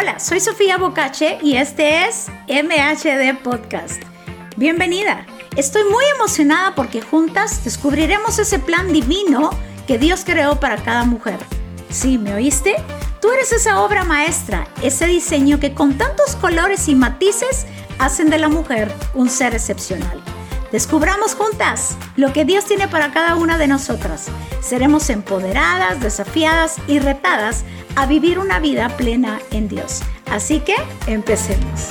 Hola, soy Sofía Bocache y este es MHD Podcast. Bienvenida. Estoy muy emocionada porque juntas descubriremos ese plan divino que Dios creó para cada mujer. ¿Sí, me oíste? Tú eres esa obra maestra, ese diseño que con tantos colores y matices hacen de la mujer un ser excepcional. Descubramos juntas lo que Dios tiene para cada una de nosotras. Seremos empoderadas, desafiadas y retadas a vivir una vida plena en Dios. Así que empecemos.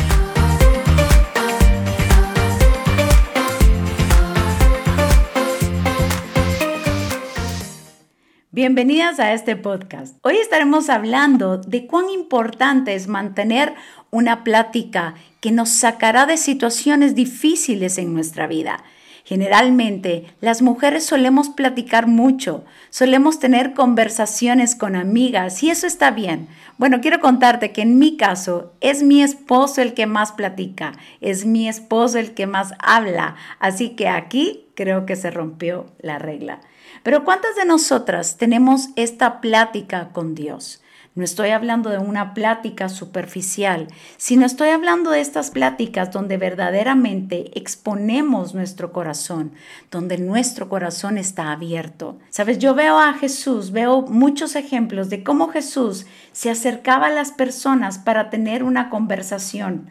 Bienvenidas a este podcast. Hoy estaremos hablando de cuán importante es mantener una plática que nos sacará de situaciones difíciles en nuestra vida. Generalmente las mujeres solemos platicar mucho, solemos tener conversaciones con amigas y eso está bien. Bueno, quiero contarte que en mi caso es mi esposo el que más platica, es mi esposo el que más habla, así que aquí creo que se rompió la regla. Pero ¿cuántas de nosotras tenemos esta plática con Dios? No estoy hablando de una plática superficial, sino estoy hablando de estas pláticas donde verdaderamente exponemos nuestro corazón, donde nuestro corazón está abierto. Sabes, yo veo a Jesús, veo muchos ejemplos de cómo Jesús se acercaba a las personas para tener una conversación.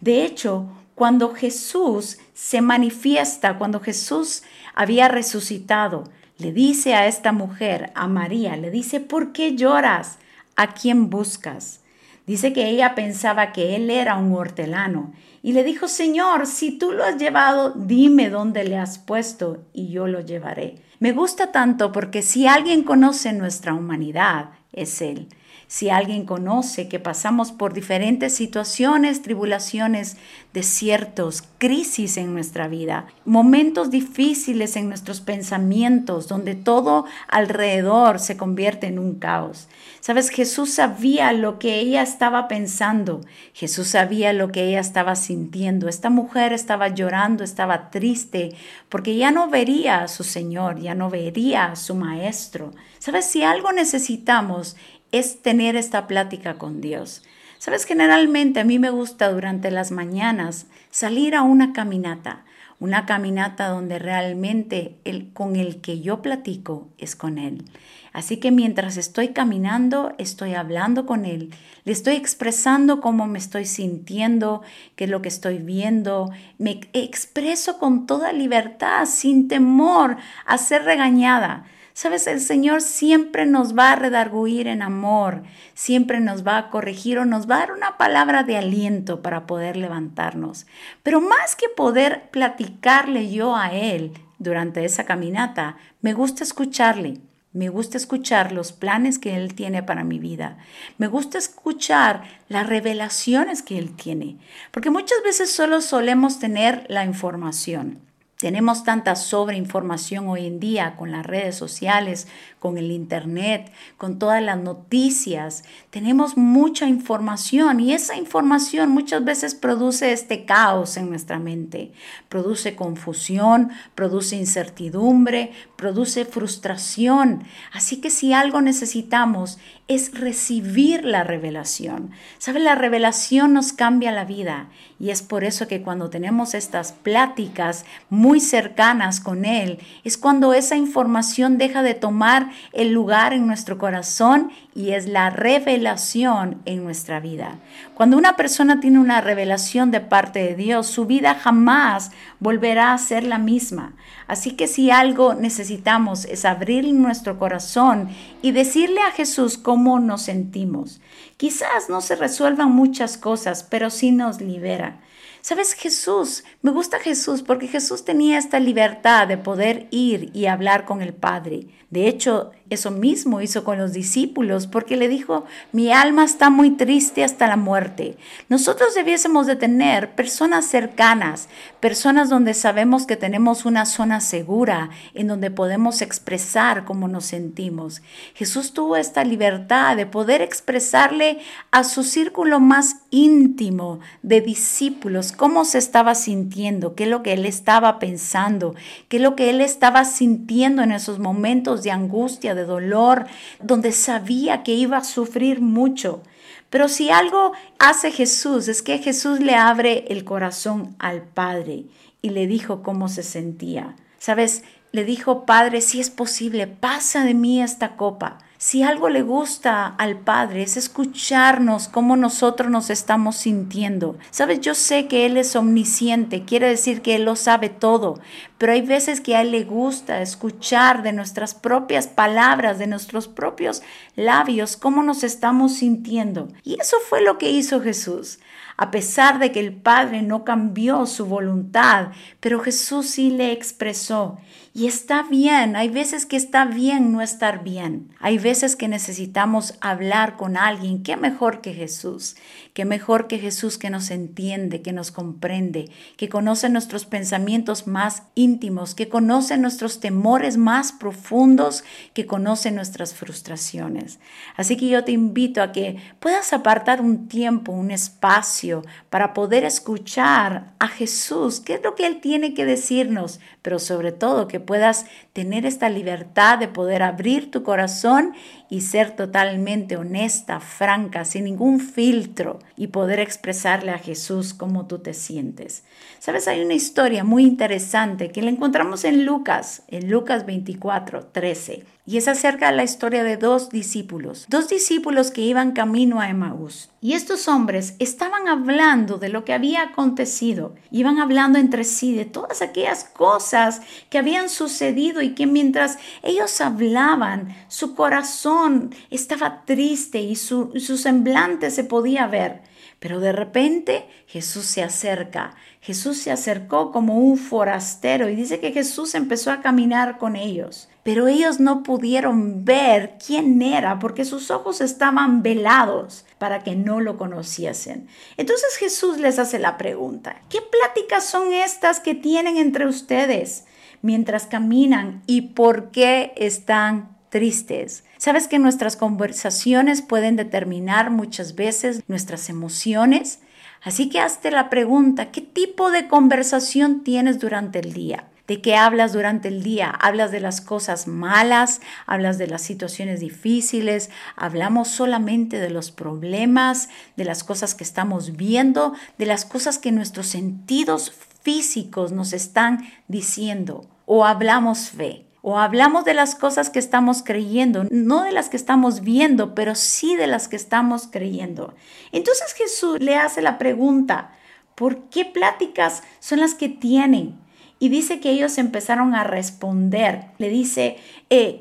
De hecho, cuando Jesús se manifiesta, cuando Jesús había resucitado, le dice a esta mujer, a María, le dice, ¿por qué lloras? ¿A quién buscas? Dice que ella pensaba que él era un hortelano y le dijo, Señor, si tú lo has llevado, dime dónde le has puesto y yo lo llevaré. Me gusta tanto porque si alguien conoce nuestra humanidad, es Él. Si alguien conoce que pasamos por diferentes situaciones, tribulaciones, desiertos, crisis en nuestra vida, momentos difíciles en nuestros pensamientos, donde todo alrededor se convierte en un caos. Sabes, Jesús sabía lo que ella estaba pensando, Jesús sabía lo que ella estaba sintiendo. Esta mujer estaba llorando, estaba triste, porque ya no vería a su Señor, ya no vería a su Maestro. Sabes, si algo necesitamos es tener esta plática con Dios. Sabes, generalmente a mí me gusta durante las mañanas salir a una caminata, una caminata donde realmente el con el que yo platico es con Él. Así que mientras estoy caminando, estoy hablando con Él, le estoy expresando cómo me estoy sintiendo, qué es lo que estoy viendo, me expreso con toda libertad, sin temor a ser regañada. Sabes, el Señor siempre nos va a redarguir en amor, siempre nos va a corregir o nos va a dar una palabra de aliento para poder levantarnos. Pero más que poder platicarle yo a Él durante esa caminata, me gusta escucharle. Me gusta escuchar los planes que Él tiene para mi vida. Me gusta escuchar las revelaciones que Él tiene. Porque muchas veces solo solemos tener la información. Tenemos tanta sobreinformación hoy en día con las redes sociales, con el Internet, con todas las noticias. Tenemos mucha información y esa información muchas veces produce este caos en nuestra mente. Produce confusión, produce incertidumbre, produce frustración. Así que si algo necesitamos es recibir la revelación. ¿Sabe? La revelación nos cambia la vida y es por eso que cuando tenemos estas pláticas muy cercanas con Él, es cuando esa información deja de tomar el lugar en nuestro corazón y es la revelación en nuestra vida. Cuando una persona tiene una revelación de parte de Dios, su vida jamás volverá a ser la misma. Así que si algo necesitamos es abrir nuestro corazón y decirle a Jesús cómo nos sentimos. Quizás no se resuelvan muchas cosas, pero sí nos libera. ¿Sabes? Jesús, me gusta Jesús porque Jesús tenía esta libertad de poder ir y hablar con el Padre. De hecho, eso mismo hizo con los discípulos porque le dijo, mi alma está muy triste hasta la muerte. Nosotros debiésemos de tener personas cercanas, personas donde sabemos que tenemos una zona segura, en donde podemos expresar cómo nos sentimos. Jesús tuvo esta libertad de poder expresarle a su círculo más íntimo de discípulos cómo se estaba sintiendo, qué es lo que él estaba pensando, qué es lo que él estaba sintiendo en esos momentos de angustia, de dolor, donde sabía que iba a sufrir mucho. Pero si algo hace Jesús es que Jesús le abre el corazón al Padre y le dijo cómo se sentía. Sabes, le dijo, Padre, si es posible, pasa de mí esta copa. Si algo le gusta al Padre es escucharnos cómo nosotros nos estamos sintiendo. Sabes, yo sé que Él es omnisciente, quiere decir que Él lo sabe todo, pero hay veces que a Él le gusta escuchar de nuestras propias palabras, de nuestros propios labios, cómo nos estamos sintiendo. Y eso fue lo que hizo Jesús a pesar de que el Padre no cambió su voluntad, pero Jesús sí le expresó. Y está bien, hay veces que está bien no estar bien, hay veces que necesitamos hablar con alguien, qué mejor que Jesús, qué mejor que Jesús que nos entiende, que nos comprende, que conoce nuestros pensamientos más íntimos, que conoce nuestros temores más profundos, que conoce nuestras frustraciones. Así que yo te invito a que puedas apartar un tiempo, un espacio, para poder escuchar a Jesús, qué es lo que Él tiene que decirnos, pero sobre todo que puedas tener esta libertad de poder abrir tu corazón y ser totalmente honesta, franca, sin ningún filtro y poder expresarle a Jesús cómo tú te sientes. Sabes, hay una historia muy interesante que la encontramos en Lucas, en Lucas 24, 13, y es acerca de la historia de dos discípulos, dos discípulos que iban camino a Emaús. Y estos hombres estaban hablando de lo que había acontecido, iban hablando entre sí de todas aquellas cosas que habían sucedido y que mientras ellos hablaban, su corazón estaba triste y su, su semblante se podía ver. Pero de repente Jesús se acerca. Jesús se acercó como un forastero y dice que Jesús empezó a caminar con ellos. Pero ellos no pudieron ver quién era porque sus ojos estaban velados para que no lo conociesen. Entonces Jesús les hace la pregunta, ¿qué pláticas son estas que tienen entre ustedes mientras caminan y por qué están tristes. Sabes que nuestras conversaciones pueden determinar muchas veces nuestras emociones. Así que hazte la pregunta, ¿qué tipo de conversación tienes durante el día? ¿De qué hablas durante el día? ¿Hablas de las cosas malas? ¿Hablas de las situaciones difíciles? ¿Hablamos solamente de los problemas, de las cosas que estamos viendo, de las cosas que nuestros sentidos físicos nos están diciendo? ¿O hablamos fe? O hablamos de las cosas que estamos creyendo, no de las que estamos viendo, pero sí de las que estamos creyendo. Entonces Jesús le hace la pregunta, ¿por qué pláticas son las que tienen? Y dice que ellos empezaron a responder. Le dice, eh,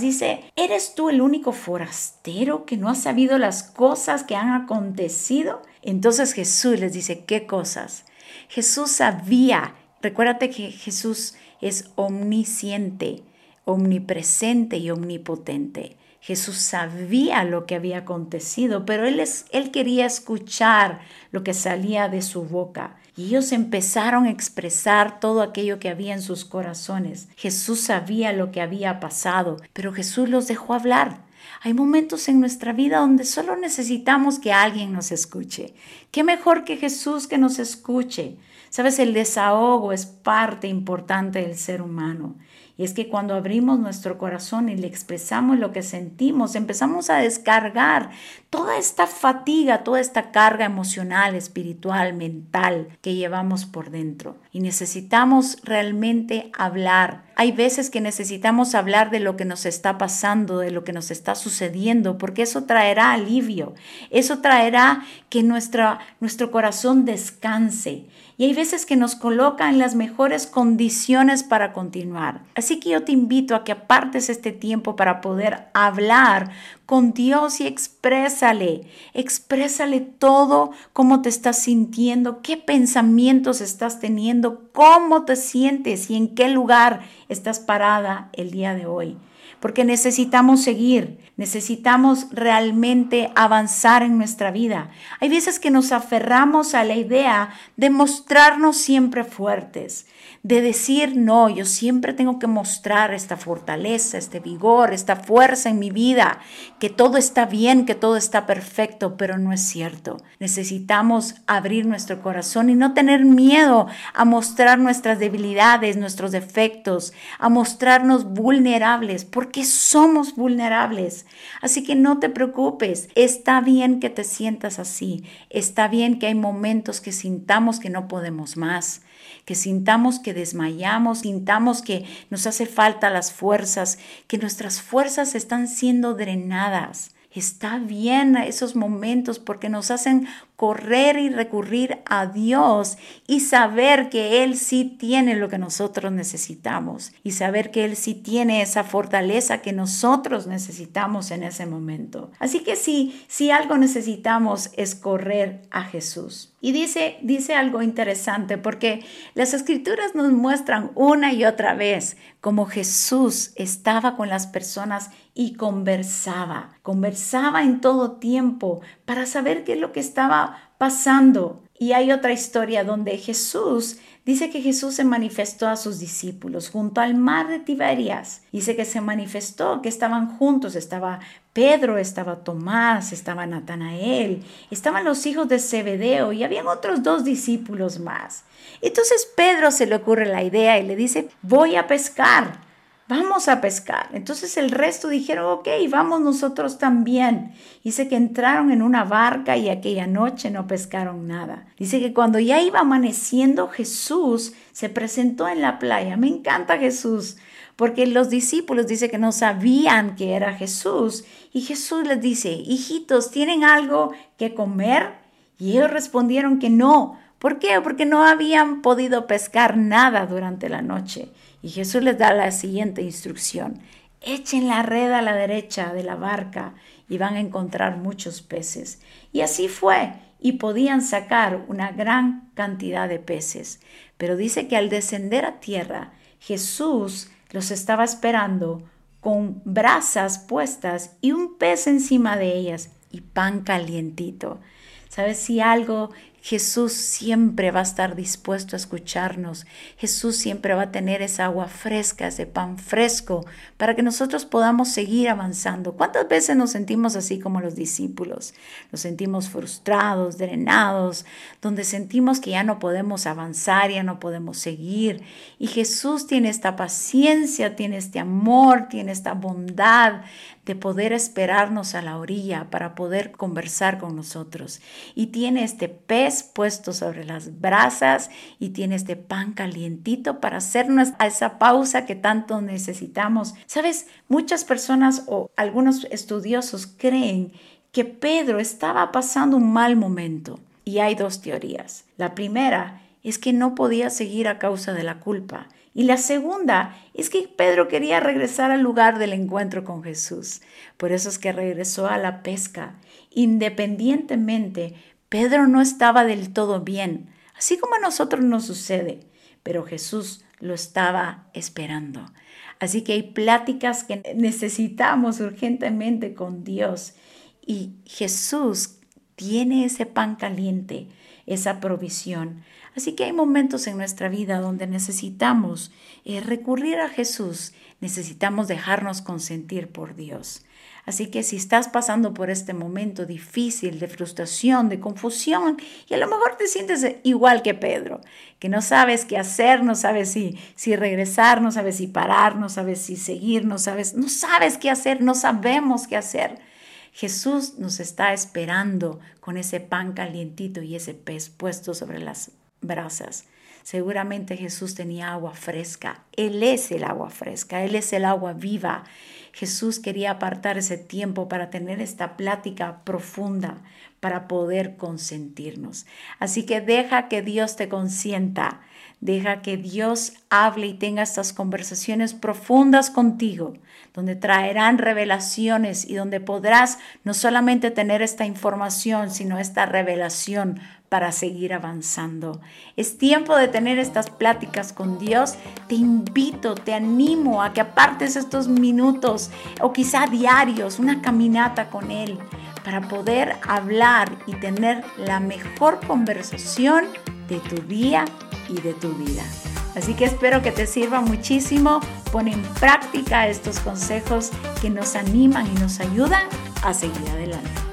dice, ¿eres tú el único forastero que no ha sabido las cosas que han acontecido? Entonces Jesús les dice, ¿qué cosas? Jesús sabía, recuérdate que Jesús es omnisciente, omnipresente y omnipotente. Jesús sabía lo que había acontecido, pero él, es, él quería escuchar lo que salía de su boca. Y ellos empezaron a expresar todo aquello que había en sus corazones. Jesús sabía lo que había pasado, pero Jesús los dejó hablar. Hay momentos en nuestra vida donde solo necesitamos que alguien nos escuche. ¿Qué mejor que Jesús que nos escuche? Sabes, el desahogo es parte importante del ser humano. Y es que cuando abrimos nuestro corazón y le expresamos lo que sentimos, empezamos a descargar toda esta fatiga, toda esta carga emocional, espiritual, mental que llevamos por dentro. Y necesitamos realmente hablar. Hay veces que necesitamos hablar de lo que nos está pasando, de lo que nos está sucediendo, porque eso traerá alivio. Eso traerá que nuestra, nuestro corazón descanse. Y hay veces que nos coloca en las mejores condiciones para continuar. Así que yo te invito a que apartes este tiempo para poder hablar con Dios y exprésale, exprésale todo, cómo te estás sintiendo, qué pensamientos estás teniendo, cómo te sientes y en qué lugar estás parada el día de hoy porque necesitamos seguir, necesitamos realmente avanzar en nuestra vida. Hay veces que nos aferramos a la idea de mostrarnos siempre fuertes, de decir, no, yo siempre tengo que mostrar esta fortaleza, este vigor, esta fuerza en mi vida, que todo está bien, que todo está perfecto, pero no es cierto. Necesitamos abrir nuestro corazón y no tener miedo a mostrar nuestras debilidades, nuestros defectos, a mostrarnos vulnerables porque somos vulnerables. Así que no te preocupes, está bien que te sientas así, está bien que hay momentos que sintamos que no podemos más, que sintamos que desmayamos, sintamos que nos hace falta las fuerzas, que nuestras fuerzas están siendo drenadas. Está bien esos momentos porque nos hacen correr y recurrir a Dios y saber que Él sí tiene lo que nosotros necesitamos y saber que Él sí tiene esa fortaleza que nosotros necesitamos en ese momento. Así que sí, si algo necesitamos es correr a Jesús. Y dice, dice algo interesante porque las escrituras nos muestran una y otra vez cómo Jesús estaba con las personas y conversaba, conversaba en todo tiempo para saber qué es lo que estaba pasando. Y hay otra historia donde Jesús dice que Jesús se manifestó a sus discípulos junto al mar de Tiberias. Dice que se manifestó, que estaban juntos, estaba Pedro, estaba Tomás, estaba Natanael, estaban los hijos de Zebedeo y habían otros dos discípulos más. Entonces Pedro se le ocurre la idea y le dice, voy a pescar vamos a pescar. Entonces el resto dijeron, ok, vamos nosotros también. Dice que entraron en una barca y aquella noche no pescaron nada. Dice que cuando ya iba amaneciendo, Jesús se presentó en la playa. Me encanta Jesús, porque los discípulos dice que no sabían que era Jesús. Y Jesús les dice, hijitos, ¿tienen algo que comer? Y ellos respondieron que no. ¿Por qué? Porque no habían podido pescar nada durante la noche. Y Jesús les da la siguiente instrucción. Echen la red a la derecha de la barca y van a encontrar muchos peces. Y así fue, y podían sacar una gran cantidad de peces. Pero dice que al descender a tierra, Jesús los estaba esperando con brasas puestas y un pez encima de ellas y pan calientito. ¿Sabes si algo Jesús siempre va a estar dispuesto a escucharnos. Jesús siempre va a tener esa agua fresca, ese pan fresco, para que nosotros podamos seguir avanzando. ¿Cuántas veces nos sentimos así como los discípulos? Nos sentimos frustrados, drenados, donde sentimos que ya no podemos avanzar, ya no podemos seguir. Y Jesús tiene esta paciencia, tiene este amor, tiene esta bondad de poder esperarnos a la orilla para poder conversar con nosotros. Y tiene este pez puesto sobre las brasas y tiene este pan calientito para hacernos a esa pausa que tanto necesitamos. Sabes, muchas personas o algunos estudiosos creen que Pedro estaba pasando un mal momento. Y hay dos teorías. La primera es que no podía seguir a causa de la culpa. Y la segunda es que Pedro quería regresar al lugar del encuentro con Jesús. Por eso es que regresó a la pesca. Independientemente, Pedro no estaba del todo bien, así como a nosotros nos sucede, pero Jesús lo estaba esperando. Así que hay pláticas que necesitamos urgentemente con Dios y Jesús tiene ese pan caliente, esa provisión. Así que hay momentos en nuestra vida donde necesitamos eh, recurrir a Jesús, necesitamos dejarnos consentir por Dios. Así que si estás pasando por este momento difícil de frustración, de confusión, y a lo mejor te sientes igual que Pedro, que no sabes qué hacer, no sabes si, si regresar, no sabes si parar, no sabes si seguir, no sabes, no sabes qué hacer, no sabemos qué hacer. Jesús nos está esperando con ese pan calientito y ese pez puesto sobre las brasas. Seguramente Jesús tenía agua fresca. Él es el agua fresca, Él es el agua viva. Jesús quería apartar ese tiempo para tener esta plática profunda, para poder consentirnos. Así que deja que Dios te consienta, deja que Dios hable y tenga estas conversaciones profundas contigo, donde traerán revelaciones y donde podrás no solamente tener esta información, sino esta revelación para seguir avanzando. Es tiempo de tener estas pláticas con Dios. Te invito, te animo a que apartes estos minutos o quizá diarios, una caminata con Él para poder hablar y tener la mejor conversación de tu día y de tu vida. Así que espero que te sirva muchísimo. Pon en práctica estos consejos que nos animan y nos ayudan a seguir adelante.